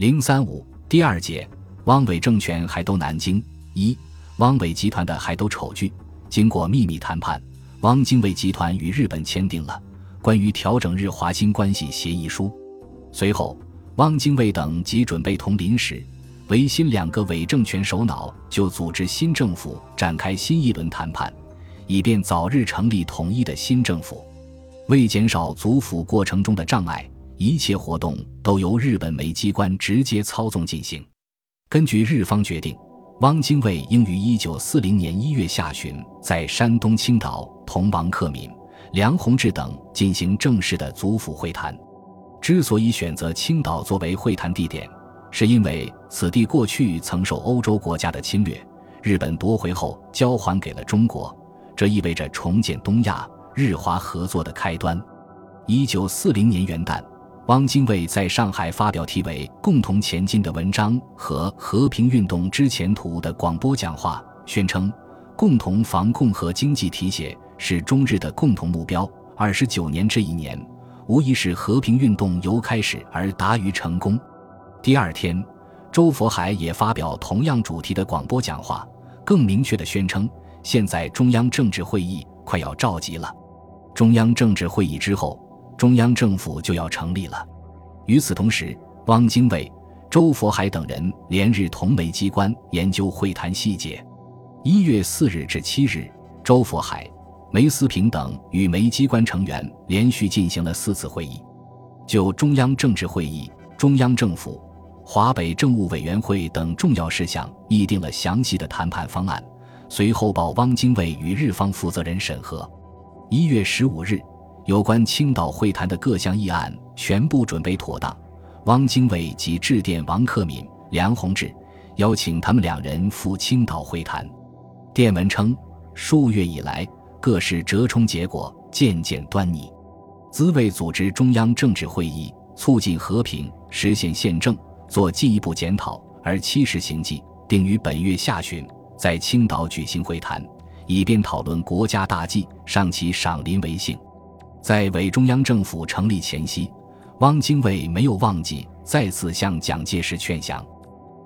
零三五第二节，汪伪政权还都南京一，汪伪集团的还都丑剧。经过秘密谈判，汪精卫集团与日本签订了关于调整日华新关系协议书。随后，汪精卫等即准备同临时、维新两个伪政权首脑就组织新政府展开新一轮谈判，以便早日成立统一的新政府。为减少组府过程中的障碍，一切活动都由日本媒机关直接操纵进行。根据日方决定。汪精卫应于一九四零年一月下旬在山东青岛同王克敏、梁鸿志等进行正式的族府会谈。之所以选择青岛作为会谈地点，是因为此地过去曾受欧洲国家的侵略，日本夺回后交还给了中国，这意味着重建东亚日华合作的开端。一九四零年元旦。汪精卫在上海发表题为《共同前进》的文章和《和平运动之前途》的广播讲话，宣称共同防共和经济提携是中日的共同目标。二十九年这一年，无疑是和平运动由开始而达于成功。第二天，周佛海也发表同样主题的广播讲话，更明确地宣称，现在中央政治会议快要召集了。中央政治会议之后。中央政府就要成立了。与此同时，汪精卫、周佛海等人连日同梅机关研究会谈细节。一月四日至七日，周佛海、梅思平等与梅机关成员连续进行了四次会议，就中央政治会议、中央政府、华北政务委员会等重要事项议定了详细的谈判方案，随后报汪精卫与日方负责人审核。一月十五日。有关青岛会谈的各项议案全部准备妥当，汪精卫即致电王克敏、梁鸿志，邀请他们两人赴青岛会谈。电文称：数月以来，各式折冲结果渐渐端倪，兹为组织中央政治会议，促进和平，实现宪政，做进一步检讨，而七时行迹，定于本月下旬在青岛举行会谈，以便讨论国家大计，上其赏临为幸。在伪中央政府成立前夕，汪精卫没有忘记再次向蒋介石劝降。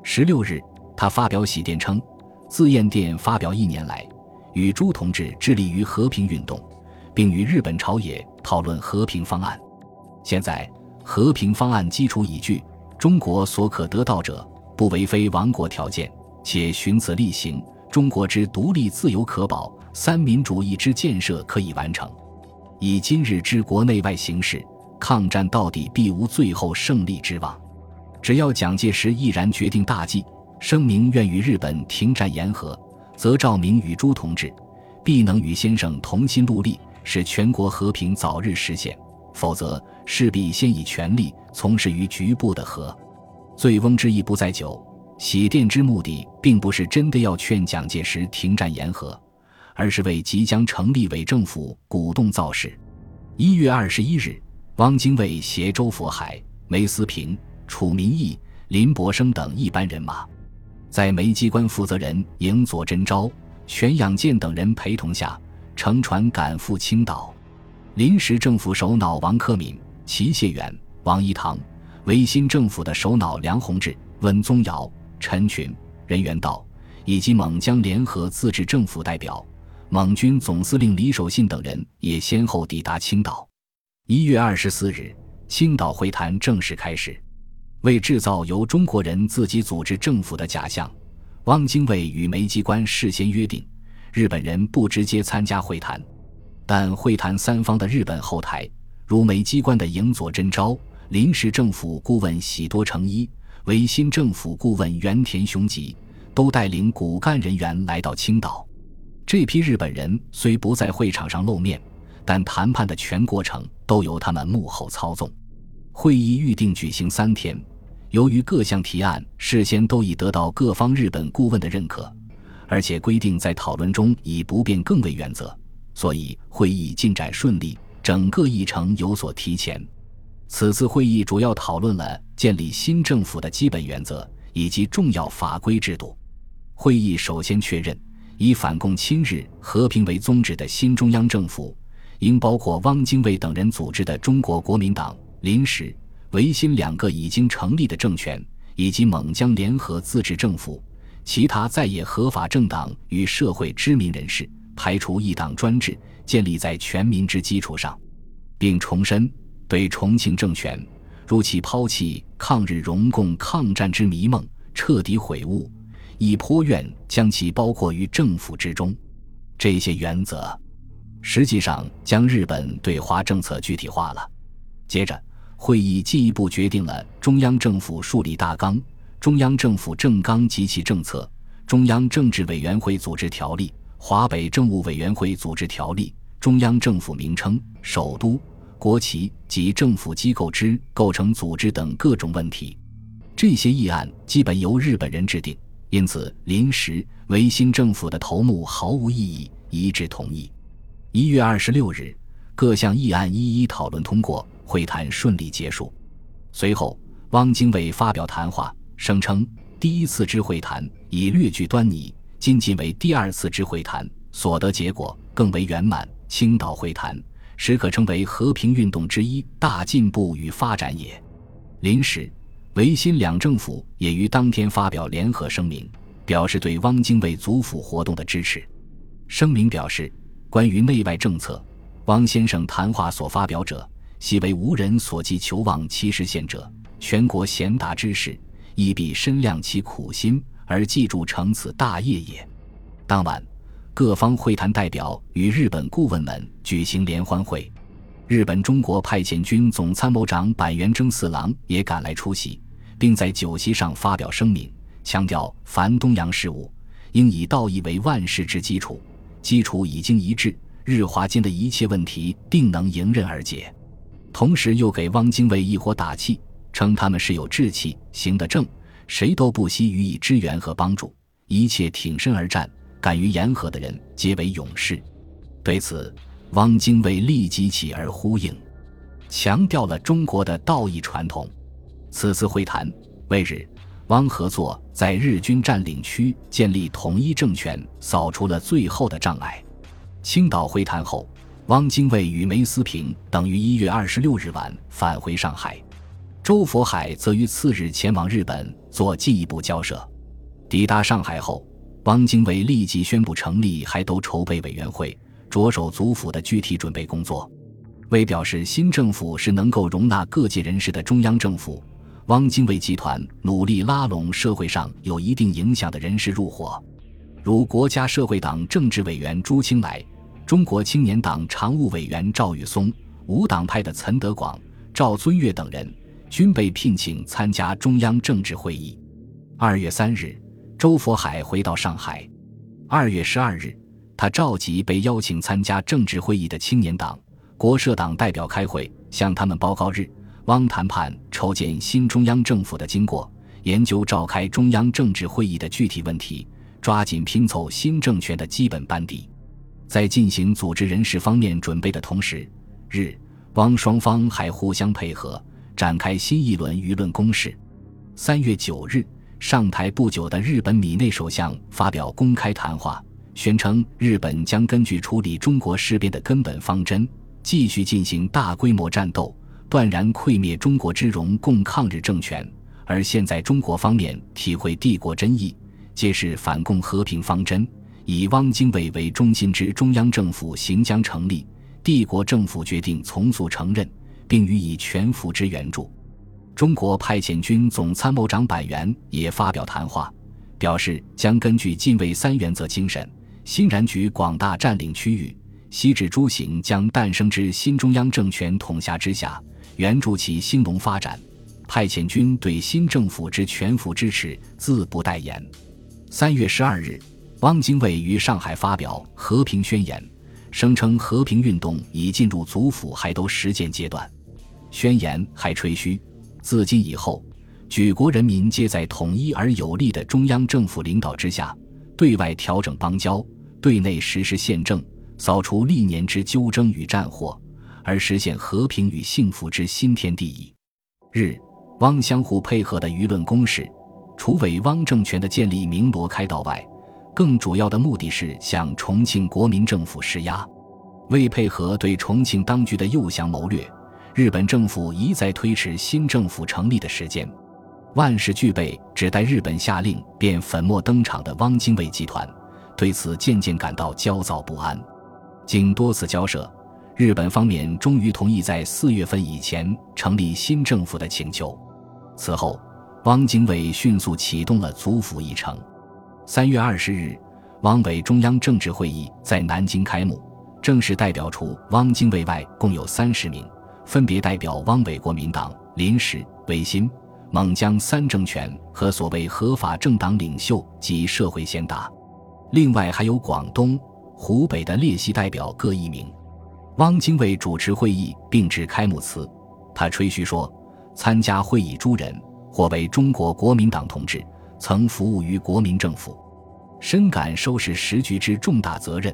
十六日，他发表喜电称：“自燕电发表一年来，与朱同志致力于和平运动，并与日本朝野讨论和平方案。现在和平方案基础已具，中国所可得到者，不为非亡国条件，且循此例行，中国之独立自由可保，三民主义之建设可以完成。”以今日之国内外形势，抗战到底必无最后胜利之望。只要蒋介石毅然决定大计，声明愿与日本停战言和，则赵明与朱同志必能与先生同心戮力，使全国和平早日实现；否则，势必先以权力从事于局部的和。醉翁之意不在酒，喜殿之目的并不是真的要劝蒋介石停战言和。而是为即将成立伪政府鼓动造势。一月二十一日，汪精卫携周佛海、梅思平、楚民义、林伯生等一班人马，在梅机关负责人营佐真昭、全养健等人陪同下，乘船赶赴青岛。临时政府首脑王克敏、齐燮远、王一堂，维新政府的首脑梁鸿志、温宗尧、陈群、任元道，以及蒙江联合自治政府代表。蒙军总司令李守信等人也先后抵达青岛。一月二十四日，青岛会谈正式开始。为制造由中国人自己组织政府的假象，汪精卫与梅机关事先约定，日本人不直接参加会谈。但会谈三方的日本后台，如梅机关的营佐真昭、临时政府顾问喜多诚一、维新政府顾问原田雄吉，都带领骨干人员来到青岛。这批日本人虽不在会场上露面，但谈判的全过程都由他们幕后操纵。会议预定举行三天，由于各项提案事先都已得到各方日本顾问的认可，而且规定在讨论中以不变更为原则，所以会议进展顺利，整个议程有所提前。此次会议主要讨论了建立新政府的基本原则以及重要法规制度。会议首先确认。以反共亲日和平为宗旨的新中央政府，应包括汪精卫等人组织的中国国民党、临时、维新两个已经成立的政权，以及蒙江联合自治政府、其他在野合法政党与社会知名人士，排除一党专制，建立在全民之基础上，并重申对重庆政权，如其抛弃抗日荣共抗战之迷梦，彻底悔悟，以颇愿将其包括于政府之中。这些原则，实际上将日本对华政策具体化了。接着。会议进一步决定了中央政府树立大纲、中央政府政纲及其政策、中央政治委员会组织条例、华北政务委员会组织条例、中央政府名称、首都、国旗及政府机构之构成组织等各种问题。这些议案基本由日本人制定，因此临时维新政府的头目毫无异议，一致同意。一月二十六日，各项议案一一讨论通过。会谈顺利结束，随后汪精卫发表谈话，声称第一次之会谈已略具端倪，今进为第二次之会谈，所得结果更为圆满。青岛会谈实可称为和平运动之一大进步与发展也。临时，维新两政府也于当天发表联合声明，表示对汪精卫祖府活动的支持。声明表示，关于内外政策，汪先生谈话所发表者。系为无人所寄求望其实现者，全国贤达之士，亦必深量其苦心而记住成此大业也。当晚，各方会谈代表与日本顾问们举行联欢会，日本中国派遣军总参谋长板垣征四郎也赶来出席，并在酒席上发表声明，强调凡东洋事务，应以道义为万事之基础，基础已经一致，日华间的一切问题定能迎刃而解。同时又给汪精卫一伙打气，称他们是有志气、行得正，谁都不惜予以支援和帮助，一切挺身而战、敢于言和的人皆为勇士。对此，汪精卫立即起而呼应，强调了中国的道义传统。此次会谈，为日汪合作在日军占领区建立统一政权扫除了最后的障碍。青岛会谈后。汪精卫与梅思平等于一月二十六日晚返回上海，周佛海则于次日前往日本做进一步交涉。抵达上海后，汪精卫立即宣布成立海斗筹备委员会，着手祖府的具体准备工作。为表示新政府是能够容纳各界人士的中央政府，汪精卫集团努力拉拢社会上有一定影响的人士入伙，如国家社会党政治委员朱清来。中国青年党常务委员赵宇松、无党派的岑德广、赵尊岳等人均被聘请参加中央政治会议。二月三日，周佛海回到上海。二月十二日，他召集被邀请参加政治会议的青年党、国社党代表开会，向他们报告日汪谈判筹建新中央政府的经过，研究召开中央政治会议的具体问题，抓紧拼凑新政权的基本班底。在进行组织人事方面准备的同时，日汪双方还互相配合，展开新一轮舆论攻势。三月九日，上台不久的日本米内首相发表公开谈话，宣称日本将根据处理中国事变的根本方针，继续进行大规模战斗，断然溃灭中国之荣共抗日政权。而现在中国方面体会帝国真意，皆是反共和平方针。以汪精卫为中心之中央政府行将成立，帝国政府决定从速承认，并予以全幅之援助。中国派遣军总参谋长板垣也发表谈话，表示将根据近卫三原则精神，欣然举广大占领区域，西至诸行将诞生之新中央政权统辖之下，援助其兴隆发展。派遣军对新政府之全幅支持，自不待言。三月十二日。汪精卫于上海发表和平宣言，声称和平运动已进入祖府海都实践阶段。宣言还吹嘘，自今以后，举国人民皆在统一而有力的中央政府领导之下，对外调整邦交，对内实施宪政，扫除历年之纠争与战祸，而实现和平与幸福之新天地矣。日汪相互配合的舆论攻势，除为汪政权的建立鸣锣开道外，更主要的目的是向重庆国民政府施压，为配合对重庆当局的诱降谋略，日本政府一再推迟新政府成立的时间。万事俱备，只待日本下令，便粉墨登场的汪精卫集团，对此渐渐感到焦躁不安。经多次交涉，日本方面终于同意在四月份以前成立新政府的请求。此后，汪精卫迅速启动了组府议程。三月二十日，汪伪中央政治会议在南京开幕，正式代表除汪精卫外，共有三十名，分别代表汪伪国民党、临时、维新。蒙江三政权和所谓合法政党领袖及社会贤达，另外还有广东、湖北的列席代表各一名。汪精卫主持会议并致开幕词，他吹嘘说：“参加会议诸人，或为中国国民党同志，曾服务于国民政府，深感收拾时局之重大责任；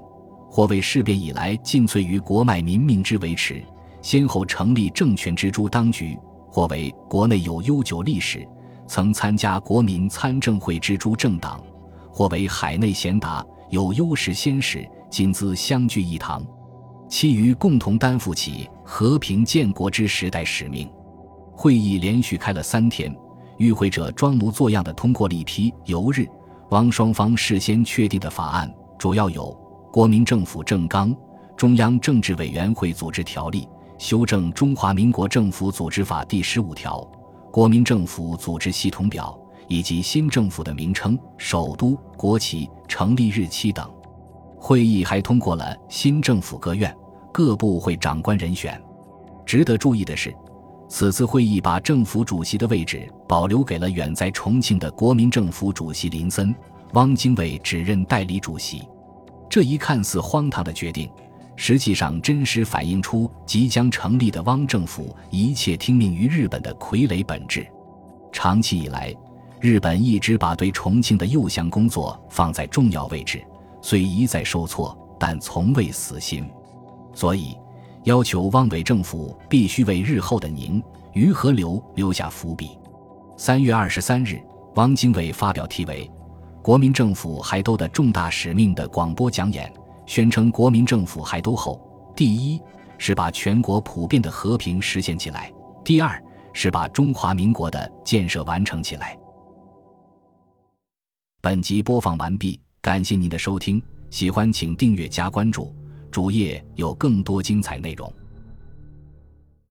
或为事变以来尽瘁于国脉民命之维持，先后成立政权之诸当局。”或为国内有悠久历史，曾参加国民参政会之诸政党；或为海内贤达，有优势先史，今兹相聚一堂，其余共同担负起和平建国之时代使命。会议连续开了三天，与会者装模作样的通过了一批由日汪双方事先确定的法案，主要有《国民政府政纲》《中央政治委员会组织条例》。修正《中华民国政府组织法》第十五条，《国民政府组织系统表》，以及新政府的名称、首都、国旗、成立日期等。会议还通过了新政府各院、各部会长官人选。值得注意的是，此次会议把政府主席的位置保留给了远在重庆的国民政府主席林森，汪精卫只任代理主席。这一看似荒唐的决定。实际上，真实反映出即将成立的汪政府一切听命于日本的傀儡本质。长期以来，日本一直把对重庆的诱降工作放在重要位置，虽一再受挫，但从未死心。所以，要求汪伪政府必须为日后的宁于河流留下伏笔。三月二十三日，汪精卫发表题为《国民政府还都的重大使命》的广播讲演。宣称国民政府还都后，第一是把全国普遍的和平实现起来，第二是把中华民国的建设完成起来。本集播放完毕，感谢您的收听，喜欢请订阅加关注，主页有更多精彩内容。